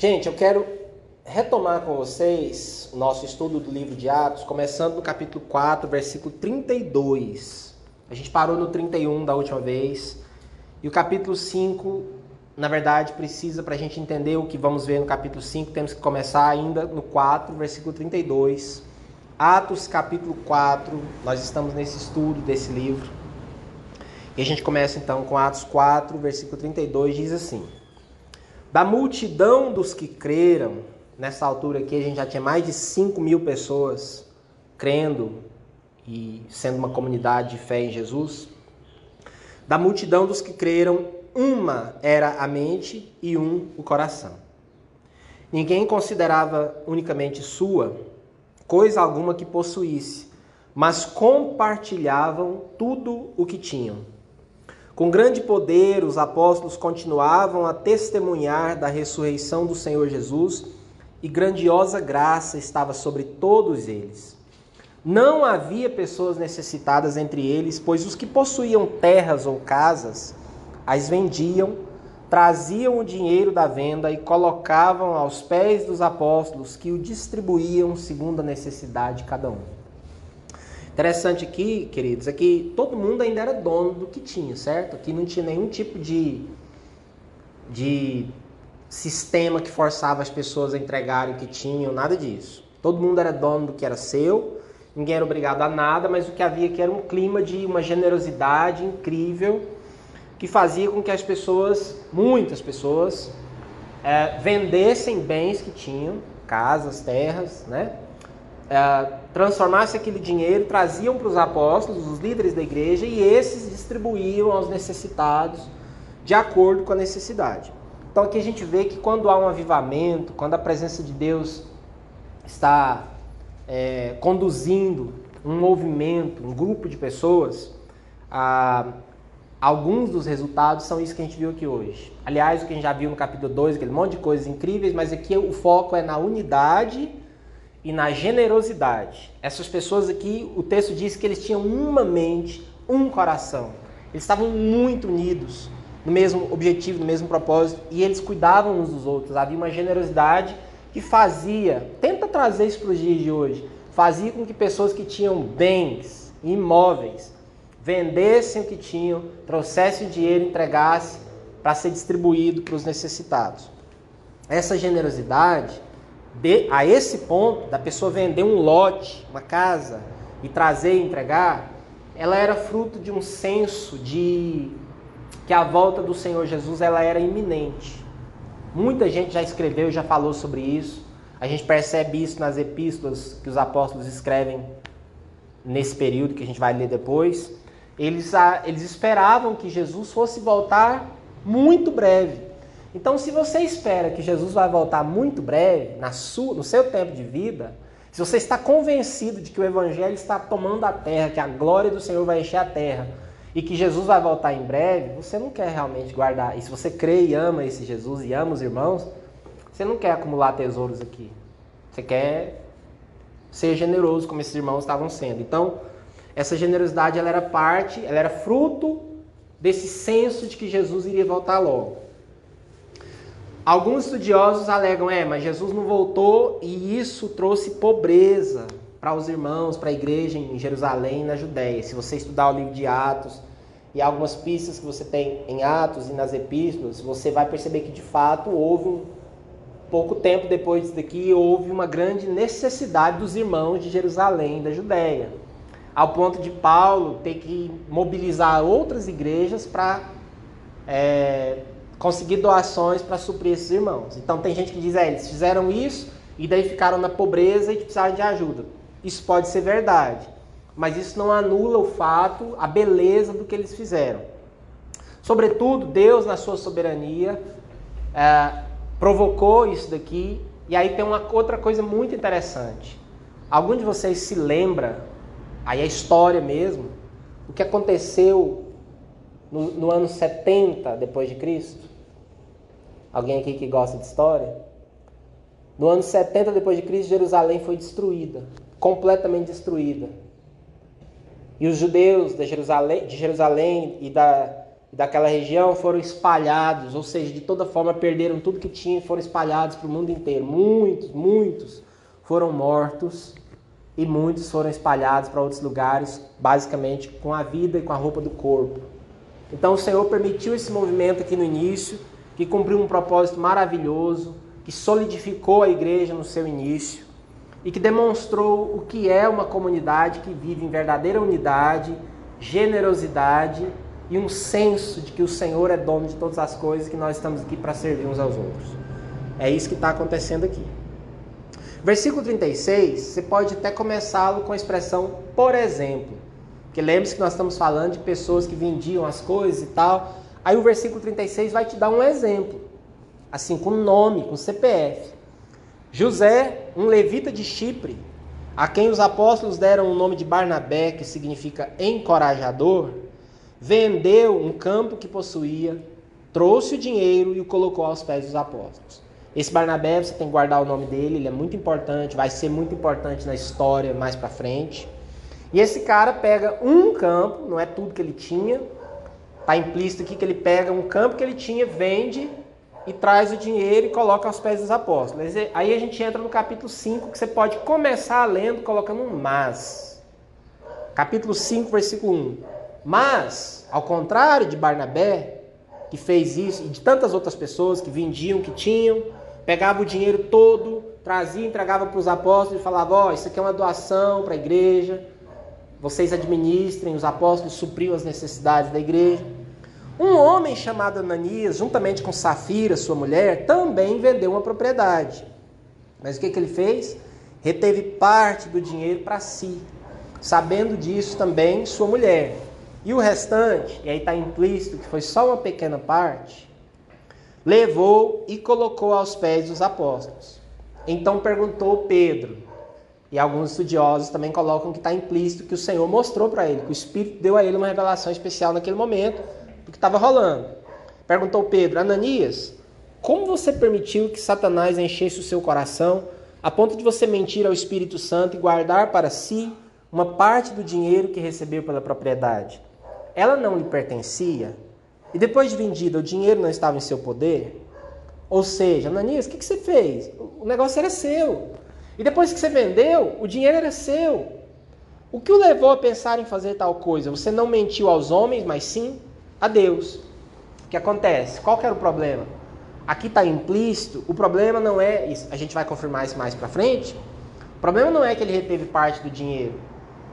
Gente, eu quero retomar com vocês o nosso estudo do livro de Atos, começando no capítulo 4, versículo 32. A gente parou no 31 da última vez. E o capítulo 5, na verdade, precisa, para a gente entender o que vamos ver no capítulo 5, temos que começar ainda no 4, versículo 32. Atos, capítulo 4, nós estamos nesse estudo desse livro. E a gente começa então com Atos 4, versículo 32, diz assim da multidão dos que creram, nessa altura aqui a gente já tinha mais de 5 mil pessoas crendo e sendo uma comunidade de fé em Jesus. Da multidão dos que creram, uma era a mente e um o coração. Ninguém considerava unicamente sua coisa alguma que possuísse, mas compartilhavam tudo o que tinham. Com grande poder, os apóstolos continuavam a testemunhar da ressurreição do Senhor Jesus e grandiosa graça estava sobre todos eles. Não havia pessoas necessitadas entre eles, pois os que possuíam terras ou casas as vendiam, traziam o dinheiro da venda e colocavam aos pés dos apóstolos, que o distribuíam segundo a necessidade de cada um. Interessante aqui, queridos, é que todo mundo ainda era dono do que tinha, certo? Aqui não tinha nenhum tipo de, de sistema que forçava as pessoas a entregarem o que tinham, nada disso. Todo mundo era dono do que era seu, ninguém era obrigado a nada, mas o que havia aqui era um clima de uma generosidade incrível que fazia com que as pessoas, muitas pessoas, é, vendessem bens que tinham, casas, terras, né? É, transformasse aquele dinheiro, traziam para os apóstolos, os líderes da igreja, e esses distribuíam aos necessitados de acordo com a necessidade. Então aqui a gente vê que quando há um avivamento, quando a presença de Deus está é, conduzindo um movimento, um grupo de pessoas, alguns dos resultados são isso que a gente viu aqui hoje. Aliás, o que a gente já viu no capítulo 2, aquele monte de coisas incríveis, mas aqui o foco é na unidade e na generosidade. Essas pessoas aqui, o texto diz que eles tinham uma mente, um coração. Eles estavam muito unidos no mesmo objetivo, no mesmo propósito e eles cuidavam uns dos outros. Havia uma generosidade que fazia, tenta trazer isso para os dias de hoje, fazia com que pessoas que tinham bens, imóveis, vendessem o que tinham, trouxessem o dinheiro, entregassem para ser distribuído para os necessitados. Essa generosidade de, a esse ponto da pessoa vender um lote, uma casa e trazer e entregar, ela era fruto de um senso de que a volta do Senhor Jesus ela era iminente. Muita gente já escreveu, já falou sobre isso. A gente percebe isso nas epístolas que os apóstolos escrevem nesse período que a gente vai ler depois. Eles, eles esperavam que Jesus fosse voltar muito breve. Então, se você espera que Jesus vai voltar muito breve, na sua, no seu tempo de vida, se você está convencido de que o Evangelho está tomando a terra, que a glória do Senhor vai encher a terra e que Jesus vai voltar em breve, você não quer realmente guardar. E se você crê e ama esse Jesus e ama os irmãos, você não quer acumular tesouros aqui. Você quer ser generoso como esses irmãos estavam sendo. Então, essa generosidade ela era parte, ela era fruto desse senso de que Jesus iria voltar logo. Alguns estudiosos alegam, é, mas Jesus não voltou e isso trouxe pobreza para os irmãos, para a igreja em Jerusalém na Judéia. Se você estudar o livro de Atos e algumas pistas que você tem em Atos e nas epístolas, você vai perceber que de fato houve um pouco tempo depois disso daqui, houve uma grande necessidade dos irmãos de Jerusalém da Judéia, ao ponto de Paulo ter que mobilizar outras igrejas para é, conseguir doações para suprir esses irmãos. Então tem gente que diz, é, eles fizeram isso e daí ficaram na pobreza e precisaram de ajuda. Isso pode ser verdade, mas isso não anula o fato, a beleza do que eles fizeram. Sobretudo, Deus, na sua soberania, é, provocou isso daqui. E aí tem uma outra coisa muito interessante. Algum de vocês se lembra, aí a história mesmo, o que aconteceu no, no ano 70 depois de Cristo? Alguém aqui que gosta de história? No ano 70 depois de Cristo, Jerusalém foi destruída, completamente destruída. E os judeus de Jerusalém, de Jerusalém e da daquela região foram espalhados, ou seja, de toda forma perderam tudo que tinham foram espalhados para o mundo inteiro. Muitos, muitos foram mortos e muitos foram espalhados para outros lugares, basicamente com a vida e com a roupa do corpo. Então o Senhor permitiu esse movimento aqui no início, que cumpriu um propósito maravilhoso, que solidificou a igreja no seu início e que demonstrou o que é uma comunidade que vive em verdadeira unidade, generosidade e um senso de que o Senhor é dono de todas as coisas e que nós estamos aqui para servir uns aos outros. É isso que está acontecendo aqui. Versículo 36, você pode até começá-lo com a expressão por exemplo. Porque lembre-se que nós estamos falando de pessoas que vendiam as coisas e tal. Aí o versículo 36 vai te dar um exemplo. Assim, com nome, com CPF. José, um levita de Chipre, a quem os apóstolos deram o nome de Barnabé, que significa encorajador, vendeu um campo que possuía, trouxe o dinheiro e o colocou aos pés dos apóstolos. Esse Barnabé, você tem que guardar o nome dele, ele é muito importante, vai ser muito importante na história mais para frente. E esse cara pega um campo, não é tudo que ele tinha, está implícito aqui que ele pega um campo que ele tinha, vende e traz o dinheiro e coloca aos pés dos apóstolos. Aí a gente entra no capítulo 5, que você pode começar lendo colocando um mas. Capítulo 5, versículo 1. Mas, ao contrário de Barnabé, que fez isso, e de tantas outras pessoas que vendiam, que tinham, pegava o dinheiro todo, trazia, entregava para os apóstolos e falava: Ó, oh, isso aqui é uma doação para a igreja, vocês administrem, os apóstolos supriam as necessidades da igreja. Um homem chamado Ananias, juntamente com Safira, sua mulher, também vendeu uma propriedade. Mas o que, que ele fez? Reteve parte do dinheiro para si, sabendo disso também sua mulher. E o restante, e aí está implícito que foi só uma pequena parte, levou e colocou aos pés dos apóstolos. Então perguntou Pedro, e alguns estudiosos também colocam que está implícito que o Senhor mostrou para ele, que o Espírito deu a ele uma revelação especial naquele momento do que estava rolando. Perguntou Pedro, Ananias, como você permitiu que Satanás enchesse o seu coração a ponto de você mentir ao Espírito Santo e guardar para si uma parte do dinheiro que recebeu pela propriedade? Ela não lhe pertencia? E depois de vendida, o dinheiro não estava em seu poder? Ou seja, Ananias, o que, que você fez? O negócio era seu. E depois que você vendeu, o dinheiro era seu. O que o levou a pensar em fazer tal coisa? Você não mentiu aos homens, mas sim a Deus. O que acontece? Qual que era o problema? Aqui está implícito, o problema não é, isso, a gente vai confirmar isso mais para frente, o problema não é que ele reteve parte do dinheiro.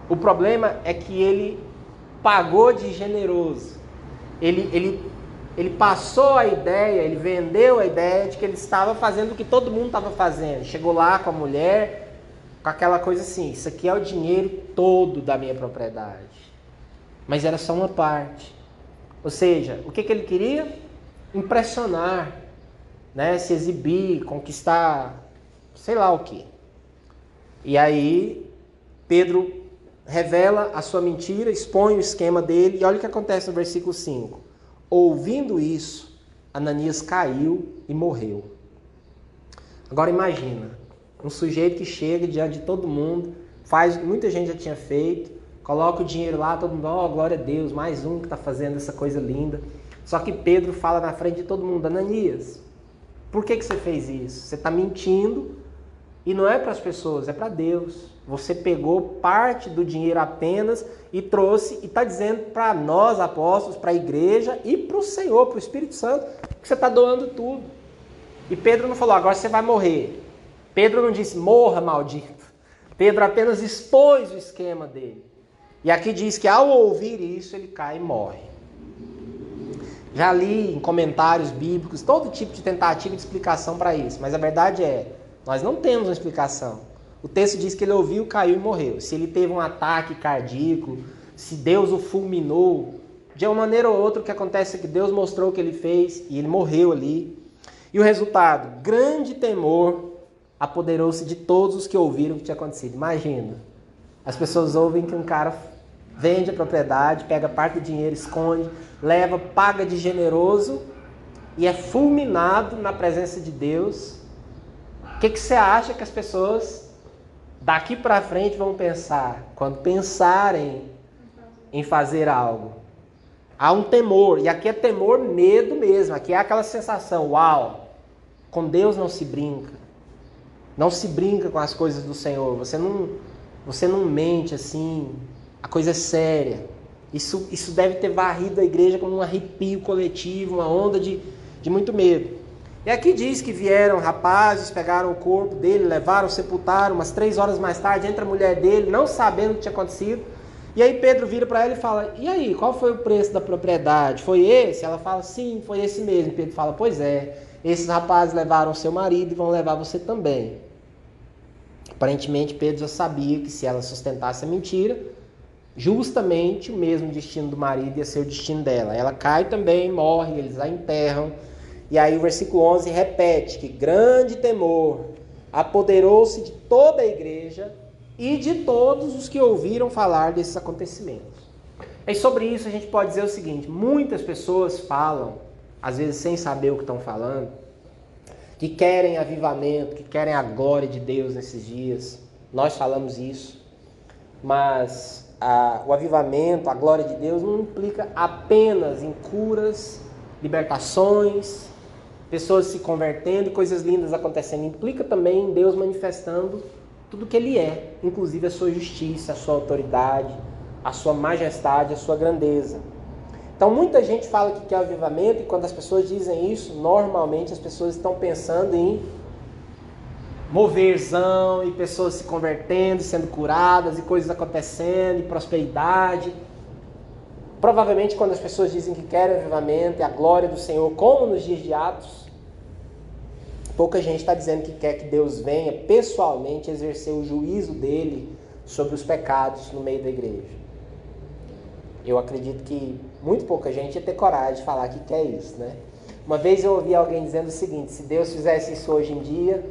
O problema é que ele pagou de generoso ele, ele, ele passou a ideia, ele vendeu a ideia de que ele estava fazendo o que todo mundo estava fazendo. Chegou lá com a mulher, com aquela coisa assim: isso aqui é o dinheiro todo da minha propriedade. Mas era só uma parte. Ou seja, o que, que ele queria? Impressionar, né? se exibir, conquistar, sei lá o que. E aí, Pedro revela a sua mentira, expõe o esquema dele, e olha o que acontece no versículo 5. Ouvindo isso, Ananias caiu e morreu. Agora imagina, um sujeito que chega diante de todo mundo, faz muita gente já tinha feito, coloca o dinheiro lá, todo mundo, ó, oh, glória a Deus, mais um que está fazendo essa coisa linda. Só que Pedro fala na frente de todo mundo, Ananias, por que, que você fez isso? Você está mentindo e não é para as pessoas, é para Deus. Você pegou parte do dinheiro apenas e trouxe e está dizendo para nós, apóstolos, para a igreja e para o Senhor, para o Espírito Santo, que você está doando tudo. E Pedro não falou, agora você vai morrer. Pedro não disse, morra, maldito. Pedro apenas expôs o esquema dele. E aqui diz que ao ouvir isso, ele cai e morre. Já li em comentários bíblicos todo tipo de tentativa de explicação para isso, mas a verdade é, nós não temos uma explicação. O texto diz que ele ouviu, caiu e morreu. Se ele teve um ataque cardíaco, se Deus o fulminou, de uma maneira ou outra o que acontece é que Deus mostrou o que ele fez e ele morreu ali. E o resultado? Grande temor apoderou-se de todos os que ouviram o que tinha acontecido. Imagina, as pessoas ouvem que um cara vende a propriedade, pega parte do dinheiro, esconde, leva, paga de generoso e é fulminado na presença de Deus o que, que você acha que as pessoas daqui para frente vão pensar quando pensarem em fazer algo? Há um temor, e aqui é temor, medo mesmo. Aqui é aquela sensação: uau, com Deus não se brinca. Não se brinca com as coisas do Senhor. Você não, você não mente assim. A coisa é séria. Isso, isso deve ter varrido a igreja como um arrepio coletivo, uma onda de, de muito medo. E aqui diz que vieram rapazes, pegaram o corpo dele, levaram, sepultaram. Umas três horas mais tarde entra a mulher dele, não sabendo o que tinha acontecido. E aí Pedro vira para ela e fala: E aí, qual foi o preço da propriedade? Foi esse? Ela fala: Sim, foi esse mesmo. Pedro fala: Pois é, esses rapazes levaram seu marido e vão levar você também. Aparentemente Pedro já sabia que se ela sustentasse a mentira, justamente o mesmo destino do marido ia ser o destino dela. Ela cai também, morre, eles a enterram. E aí o versículo 11 repete que grande temor apoderou-se de toda a igreja e de todos os que ouviram falar desses acontecimentos. E sobre isso a gente pode dizer o seguinte: muitas pessoas falam, às vezes sem saber o que estão falando, que querem avivamento, que querem a glória de Deus nesses dias. Nós falamos isso, mas a, o avivamento, a glória de Deus não implica apenas em curas, libertações, pessoas se convertendo e coisas lindas acontecendo. Implica também em Deus manifestando tudo que Ele é, inclusive a sua justiça, a sua autoridade, a sua majestade, a sua grandeza. Então muita gente fala que quer avivamento e quando as pessoas dizem isso, normalmente as pessoas estão pensando em moverzão e pessoas se convertendo, sendo curadas e coisas acontecendo e prosperidade. Provavelmente quando as pessoas dizem que querem avivamento e a glória do Senhor, como nos dias de Atos, pouca gente está dizendo que quer que Deus venha pessoalmente exercer o juízo dele sobre os pecados no meio da igreja. Eu acredito que muito pouca gente ia ter coragem de falar que quer isso, né? Uma vez eu ouvi alguém dizendo o seguinte: se Deus fizesse isso hoje em dia,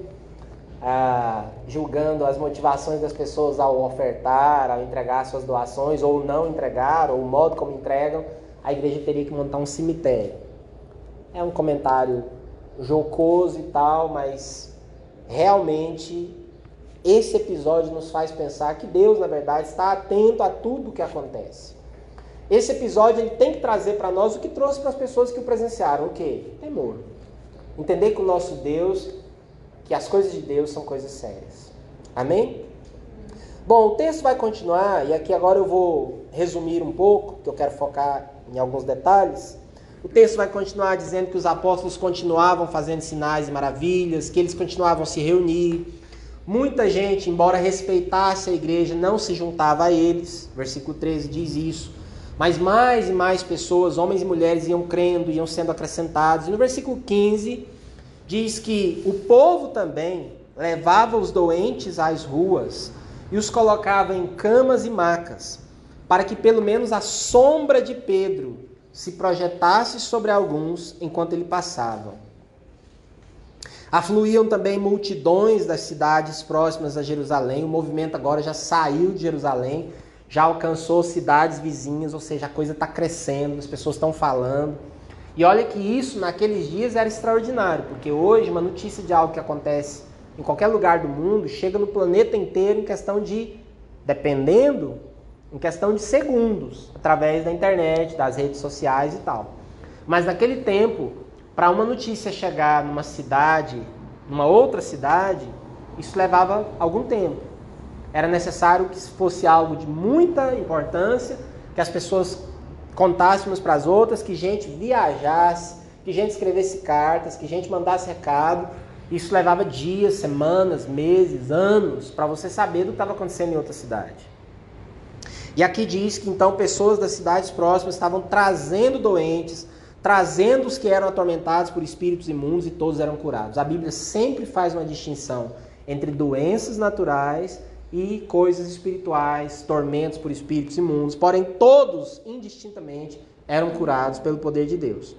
ah, julgando as motivações das pessoas ao ofertar, ao entregar suas doações, ou não entregar, ou o modo como entregam, a igreja teria que montar um cemitério. É um comentário jocoso e tal, mas realmente esse episódio nos faz pensar que Deus, na verdade, está atento a tudo o que acontece. Esse episódio ele tem que trazer para nós o que trouxe para as pessoas que o presenciaram, o quê? Temor. Entender que o nosso Deus, que as coisas de Deus são coisas sérias. Amém? Bom, o texto vai continuar e aqui agora eu vou resumir um pouco, que eu quero focar em alguns detalhes. O texto vai continuar dizendo que os apóstolos continuavam fazendo sinais e maravilhas, que eles continuavam a se reunir. Muita gente, embora respeitasse a igreja, não se juntava a eles. Versículo 13 diz isso. Mas mais e mais pessoas, homens e mulheres, iam crendo, iam sendo acrescentados. E no versículo 15 diz que o povo também levava os doentes às ruas e os colocava em camas e macas, para que pelo menos a sombra de Pedro se projetasse sobre alguns enquanto ele passava. Afluíam também multidões das cidades próximas a Jerusalém. O movimento agora já saiu de Jerusalém já alcançou cidades vizinhas, ou seja, a coisa está crescendo, as pessoas estão falando. E olha que isso naqueles dias era extraordinário, porque hoje uma notícia de algo que acontece em qualquer lugar do mundo chega no planeta inteiro em questão de, dependendo, em questão de segundos, através da internet, das redes sociais e tal. Mas naquele tempo, para uma notícia chegar numa cidade, numa outra cidade, isso levava algum tempo. Era necessário que fosse algo de muita importância, que as pessoas contassem umas para as outras, que gente viajasse, que gente escrevesse cartas, que gente mandasse recado. Isso levava dias, semanas, meses, anos para você saber do que estava acontecendo em outra cidade. E aqui diz que então pessoas das cidades próximas estavam trazendo doentes, trazendo os que eram atormentados por espíritos imundos e todos eram curados. A Bíblia sempre faz uma distinção entre doenças naturais e coisas espirituais, tormentos por espíritos imundos, porém todos, indistintamente, eram curados pelo poder de Deus.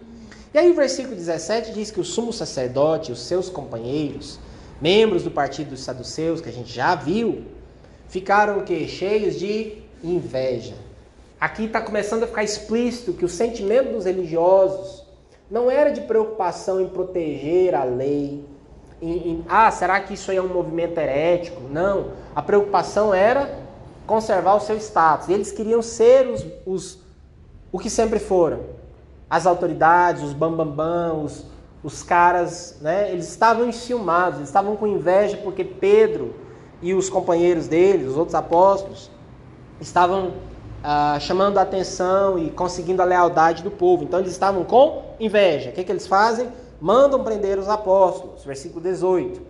E aí o versículo 17 diz que o sumo sacerdote e os seus companheiros, membros do partido dos saduceus, que a gente já viu, ficaram o quê? Cheios de inveja. Aqui está começando a ficar explícito que o sentimento dos religiosos não era de preocupação em proteger a lei, em, em, ah, será que isso aí é um movimento herético? Não. A preocupação era conservar o seu status. Eles queriam ser os, os, o que sempre foram. As autoridades, os bambambam, bam, bam, os, os caras, né, eles estavam enciumados, eles estavam com inveja porque Pedro e os companheiros dele, os outros apóstolos, estavam ah, chamando a atenção e conseguindo a lealdade do povo. Então eles estavam com inveja. O que, que eles fazem? Mandam prender os apóstolos, versículo 18.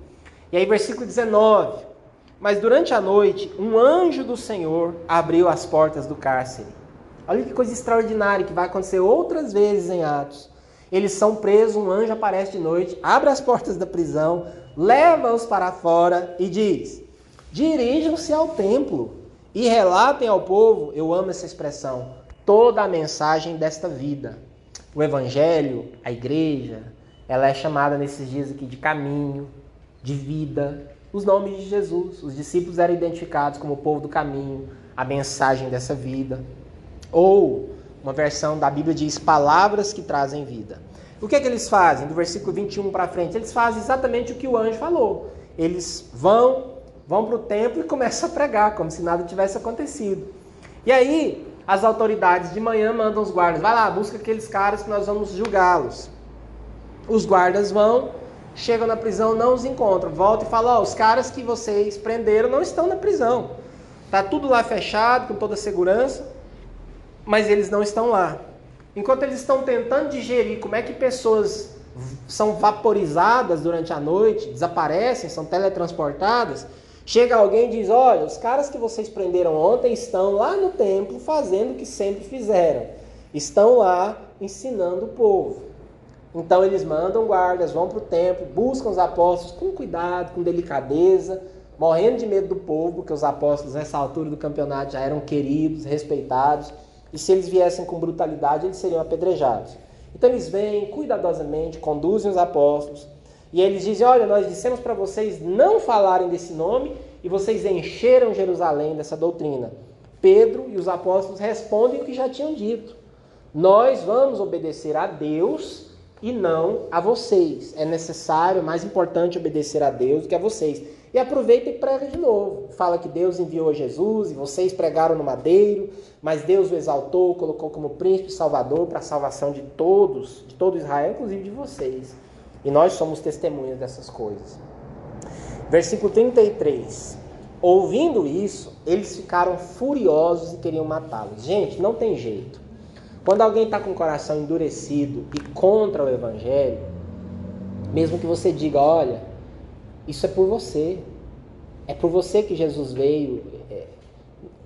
E aí, versículo 19. Mas durante a noite, um anjo do Senhor abriu as portas do cárcere. Olha que coisa extraordinária que vai acontecer outras vezes em Atos. Eles são presos, um anjo aparece de noite, abre as portas da prisão, leva-os para fora e diz: Dirijam-se ao templo e relatem ao povo, eu amo essa expressão, toda a mensagem desta vida. O evangelho, a igreja, ela é chamada nesses dias aqui de caminho, de vida, os nomes de Jesus. Os discípulos eram identificados como o povo do caminho, a mensagem dessa vida. Ou uma versão da Bíblia diz palavras que trazem vida. O que é que eles fazem? Do versículo 21 para frente, eles fazem exatamente o que o anjo falou. Eles vão vão para o templo e começam a pregar, como se nada tivesse acontecido. E aí, as autoridades de manhã mandam os guardas, vai lá, busca aqueles caras que nós vamos julgá-los. Os guardas vão, chegam na prisão, não os encontram, voltam e falam, ó, os caras que vocês prenderam não estão na prisão. Tá tudo lá fechado, com toda a segurança, mas eles não estão lá. Enquanto eles estão tentando digerir como é que pessoas são vaporizadas durante a noite, desaparecem, são teletransportadas, Chega alguém e diz: Olha, os caras que vocês prenderam ontem estão lá no templo fazendo o que sempre fizeram. Estão lá ensinando o povo. Então eles mandam guardas, vão para o templo, buscam os apóstolos com cuidado, com delicadeza, morrendo de medo do povo, porque os apóstolos nessa altura do campeonato já eram queridos, respeitados, e se eles viessem com brutalidade, eles seriam apedrejados. Então eles vêm cuidadosamente, conduzem os apóstolos, e eles dizem: Olha, nós dissemos para vocês não falarem desse nome e vocês encheram Jerusalém dessa doutrina. Pedro e os apóstolos respondem o que já tinham dito: Nós vamos obedecer a Deus e não a vocês. É necessário, mais importante, obedecer a Deus do que a vocês. E aproveita e prega de novo. Fala que Deus enviou Jesus e vocês pregaram no madeiro, mas Deus o exaltou, colocou como príncipe salvador para a salvação de todos, de todo Israel, inclusive de vocês. E nós somos testemunhas dessas coisas. Versículo 33. Ouvindo isso, eles ficaram furiosos e queriam matá-los. Gente, não tem jeito. Quando alguém está com o coração endurecido e contra o Evangelho, mesmo que você diga, olha, isso é por você, é por você que Jesus veio. É,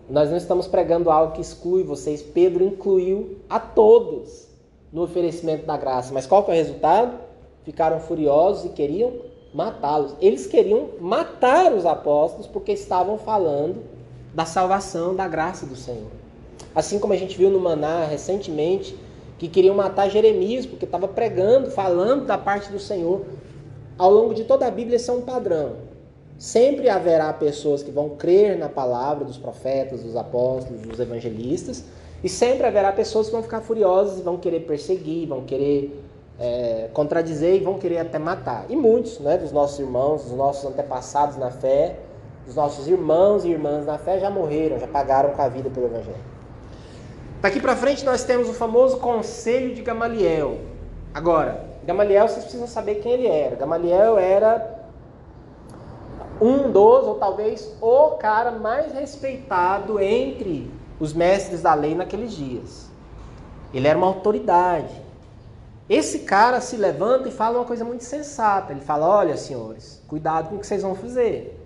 nós não estamos pregando algo que exclui vocês. Pedro incluiu a todos no oferecimento da graça. Mas qual que é o resultado? ficaram furiosos e queriam matá-los. Eles queriam matar os apóstolos porque estavam falando da salvação, da graça do Senhor. Assim como a gente viu no Maná recentemente, que queriam matar Jeremias porque estava pregando, falando da parte do Senhor. Ao longo de toda a Bíblia, esse é um padrão. Sempre haverá pessoas que vão crer na palavra dos profetas, dos apóstolos, dos evangelistas, e sempre haverá pessoas que vão ficar furiosas e vão querer perseguir, vão querer é, contradizer e vão querer até matar. E muitos né, dos nossos irmãos, dos nossos antepassados na fé, dos nossos irmãos e irmãs na fé já morreram, já pagaram com a vida pelo Evangelho. Daqui para frente nós temos o famoso Conselho de Gamaliel. Agora, Gamaliel vocês precisam saber quem ele era. Gamaliel era um dos, ou talvez o cara mais respeitado entre os mestres da lei naqueles dias. Ele era uma autoridade. Esse cara se levanta e fala uma coisa muito sensata. Ele fala: Olha, senhores, cuidado com o que vocês vão fazer.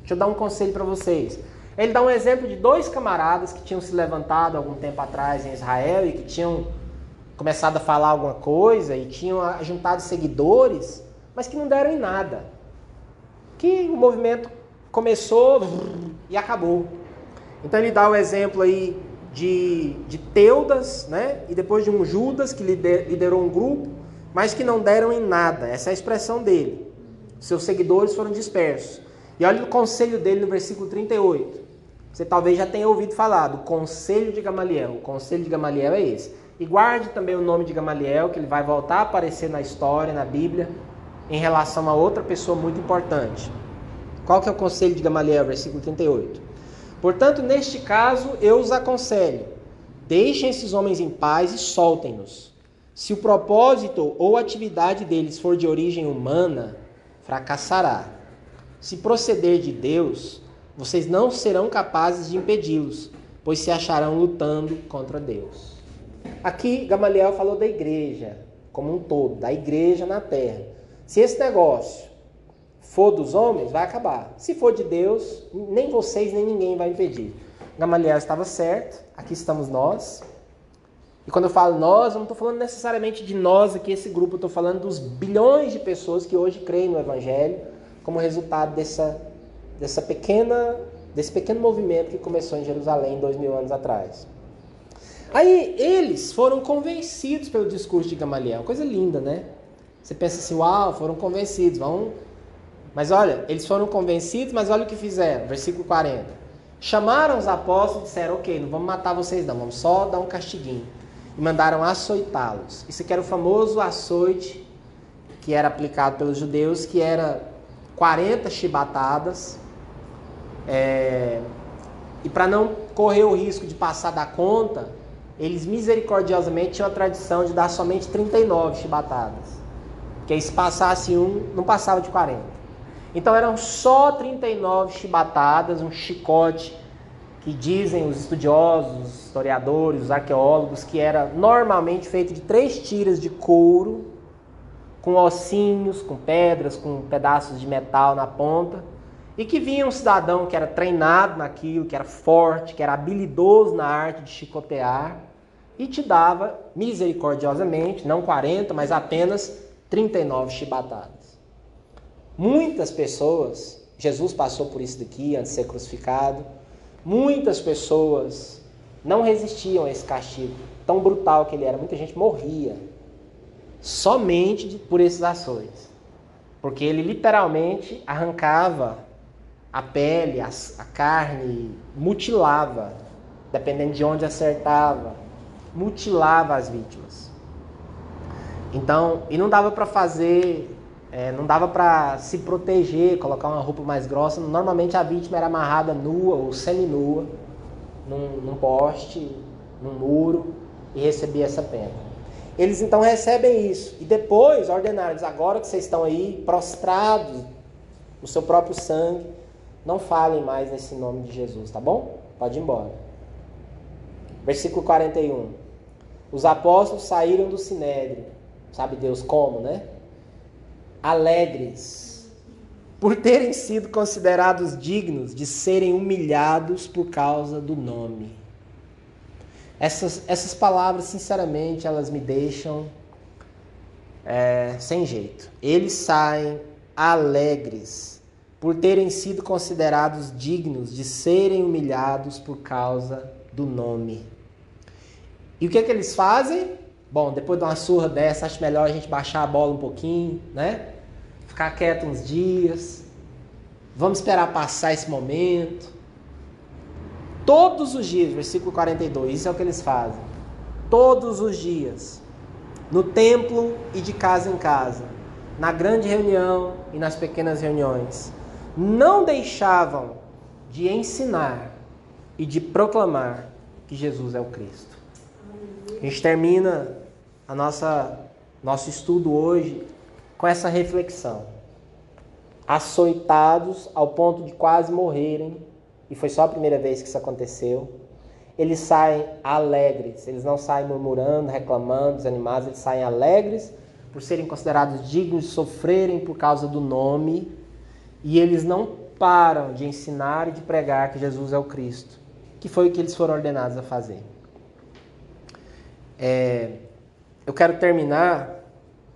Deixa eu dar um conselho para vocês. Ele dá um exemplo de dois camaradas que tinham se levantado algum tempo atrás em Israel e que tinham começado a falar alguma coisa e tinham juntado seguidores, mas que não deram em nada. Que o movimento começou e acabou. Então ele dá o exemplo aí de, de Teudas, né? e depois de um Judas que liderou um grupo, mas que não deram em nada. Essa é a expressão dele. Seus seguidores foram dispersos. E olha o conselho dele no versículo 38. Você talvez já tenha ouvido falar do conselho de Gamaliel. O conselho de Gamaliel é esse. E guarde também o nome de Gamaliel, que ele vai voltar a aparecer na história, na Bíblia, em relação a outra pessoa muito importante. Qual que é o conselho de Gamaliel, versículo 38? Portanto, neste caso, eu os aconselho: Deixem esses homens em paz e soltem-nos. Se o propósito ou atividade deles for de origem humana, fracassará. Se proceder de Deus, vocês não serão capazes de impedi-los, pois se acharão lutando contra Deus. Aqui Gamaliel falou da igreja como um todo, da igreja na terra. Se esse negócio for dos homens, vai acabar. Se for de Deus, nem vocês nem ninguém vai impedir. Gamaliel estava certo, aqui estamos nós. E quando eu falo nós, eu não estou falando necessariamente de nós aqui, esse grupo, eu estou falando dos bilhões de pessoas que hoje creem no Evangelho como resultado dessa, dessa pequena, desse pequeno movimento que começou em Jerusalém dois mil anos atrás. Aí eles foram convencidos pelo discurso de Gamaliel, coisa linda, né? Você pensa assim, uau, foram convencidos, vão. Mas olha, eles foram convencidos, mas olha o que fizeram, versículo 40. Chamaram os apóstolos e disseram, ok, não vamos matar vocês não, vamos só dar um castiguinho. E mandaram açoitá-los. Isso aqui era o famoso açoite que era aplicado pelos judeus, que era 40 chibatadas. É... E para não correr o risco de passar da conta, eles misericordiosamente tinham a tradição de dar somente 39 chibatadas. Porque se passasse um, não passava de 40. Então eram só 39 chibatadas, um chicote que dizem os estudiosos, os historiadores, os arqueólogos, que era normalmente feito de três tiras de couro, com ossinhos, com pedras, com pedaços de metal na ponta, e que vinha um cidadão que era treinado naquilo, que era forte, que era habilidoso na arte de chicotear, e te dava misericordiosamente, não 40, mas apenas 39 chibatadas. Muitas pessoas, Jesus passou por isso daqui antes de ser crucificado, muitas pessoas não resistiam a esse castigo tão brutal que ele era. Muita gente morria somente por esses ações. Porque ele literalmente arrancava a pele, a, a carne, mutilava, dependendo de onde acertava, mutilava as vítimas. Então, e não dava para fazer, é, não dava para se proteger, colocar uma roupa mais grossa. Normalmente a vítima era amarrada nua ou semi-nua num, num poste, num muro e recebia essa pena. Eles então recebem isso e depois ordenaram-lhes: agora que vocês estão aí prostrados no seu próprio sangue, não falem mais nesse nome de Jesus, tá bom? Pode ir embora. Versículo 41. Os apóstolos saíram do sinédrio Sabe Deus como, né? Alegres por terem sido considerados dignos de serem humilhados por causa do nome. Essas, essas palavras, sinceramente, elas me deixam é, sem jeito. Eles saem alegres por terem sido considerados dignos de serem humilhados por causa do nome. E o que é que eles fazem? Bom, depois de uma surra dessa, acho melhor a gente baixar a bola um pouquinho, né? Ficar quieto uns dias. Vamos esperar passar esse momento. Todos os dias, versículo 42, isso é o que eles fazem. Todos os dias, no templo e de casa em casa, na grande reunião e nas pequenas reuniões, não deixavam de ensinar e de proclamar que Jesus é o Cristo. A gente termina a nossa nosso estudo hoje com essa reflexão. Açoitados ao ponto de quase morrerem, e foi só a primeira vez que isso aconteceu. Eles saem alegres, eles não saem murmurando, reclamando, desanimados, eles saem alegres por serem considerados dignos de sofrerem por causa do nome, e eles não param de ensinar e de pregar que Jesus é o Cristo, que foi o que eles foram ordenados a fazer. É, eu quero terminar.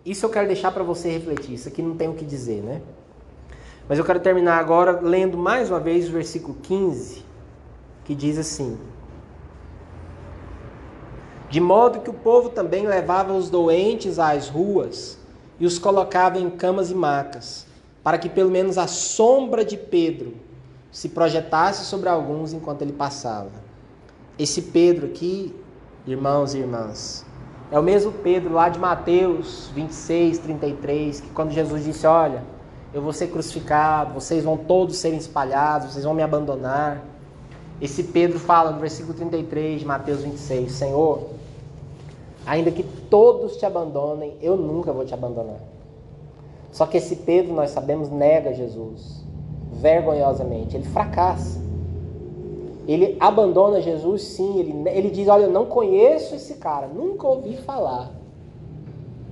Isso eu quero deixar para você refletir. Isso aqui não tem o que dizer, né? Mas eu quero terminar agora lendo mais uma vez o versículo 15, que diz assim: De modo que o povo também levava os doentes às ruas e os colocava em camas e macas, para que pelo menos a sombra de Pedro se projetasse sobre alguns enquanto ele passava. Esse Pedro aqui, irmãos e irmãs, é o mesmo Pedro lá de Mateus 26, 33, que quando Jesus disse: Olha, eu vou ser crucificado, vocês vão todos serem espalhados, vocês vão me abandonar. esse Pedro fala no versículo 33 de Mateus 26, Senhor, ainda que todos te abandonem, eu nunca vou te abandonar. Só que esse Pedro, nós sabemos, nega Jesus vergonhosamente, ele fracassa. Ele abandona Jesus, sim, ele, ele diz: Olha, eu não conheço esse cara, nunca ouvi falar.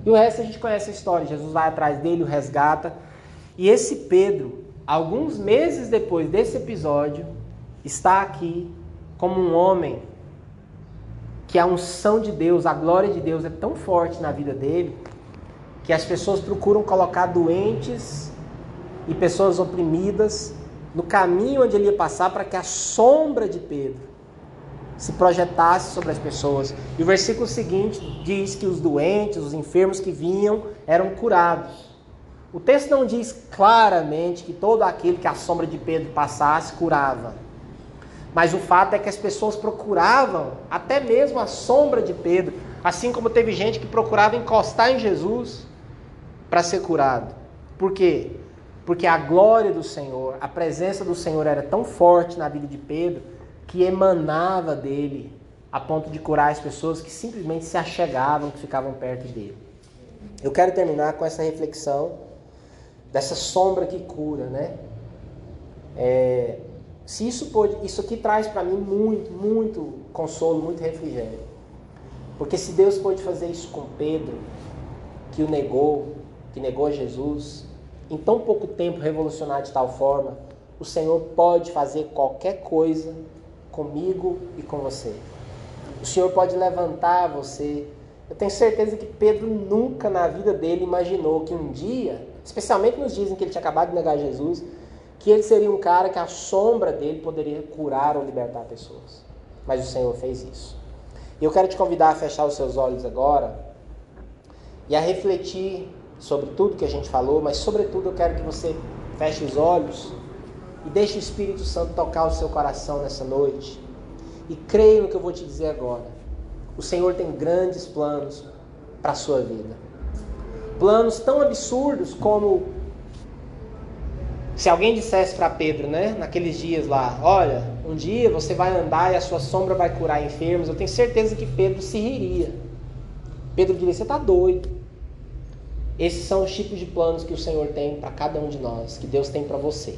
E o resto a gente conhece a história. Jesus vai atrás dele, o resgata. E esse Pedro, alguns meses depois desse episódio, está aqui como um homem que a unção de Deus, a glória de Deus é tão forte na vida dele, que as pessoas procuram colocar doentes e pessoas oprimidas no caminho onde ele ia passar para que a sombra de Pedro se projetasse sobre as pessoas. E o versículo seguinte diz que os doentes, os enfermos que vinham eram curados. O texto não diz claramente que todo aquele que a sombra de Pedro passasse curava. Mas o fato é que as pessoas procuravam até mesmo a sombra de Pedro, assim como teve gente que procurava encostar em Jesus para ser curado. Por quê? Porque a glória do Senhor, a presença do Senhor era tão forte na vida de Pedro que emanava dele a ponto de curar as pessoas que simplesmente se achegavam, que ficavam perto dele. Eu quero terminar com essa reflexão dessa sombra que cura, né? É, se isso pode, isso aqui traz para mim muito, muito consolo, muito refrigério. Porque se Deus pôde fazer isso com Pedro, que o negou, que negou Jesus, em tão pouco tempo revolucionar de tal forma, o Senhor pode fazer qualquer coisa comigo e com você. O Senhor pode levantar você. Eu tenho certeza que Pedro nunca na vida dele imaginou que um dia, especialmente nos dias em que ele tinha acabado de negar Jesus, que ele seria um cara que a sombra dele poderia curar ou libertar pessoas. Mas o Senhor fez isso. E eu quero te convidar a fechar os seus olhos agora e a refletir sobre tudo que a gente falou, mas sobretudo eu quero que você feche os olhos e deixe o Espírito Santo tocar o seu coração nessa noite. E creia no que eu vou te dizer agora. O Senhor tem grandes planos para a sua vida. Planos tão absurdos como se alguém dissesse para Pedro, né, naqueles dias lá, olha, um dia você vai andar e a sua sombra vai curar enfermos, eu tenho certeza que Pedro se riria. Pedro diria: Você está doido. Esses são os tipos de planos que o Senhor tem para cada um de nós, que Deus tem para você.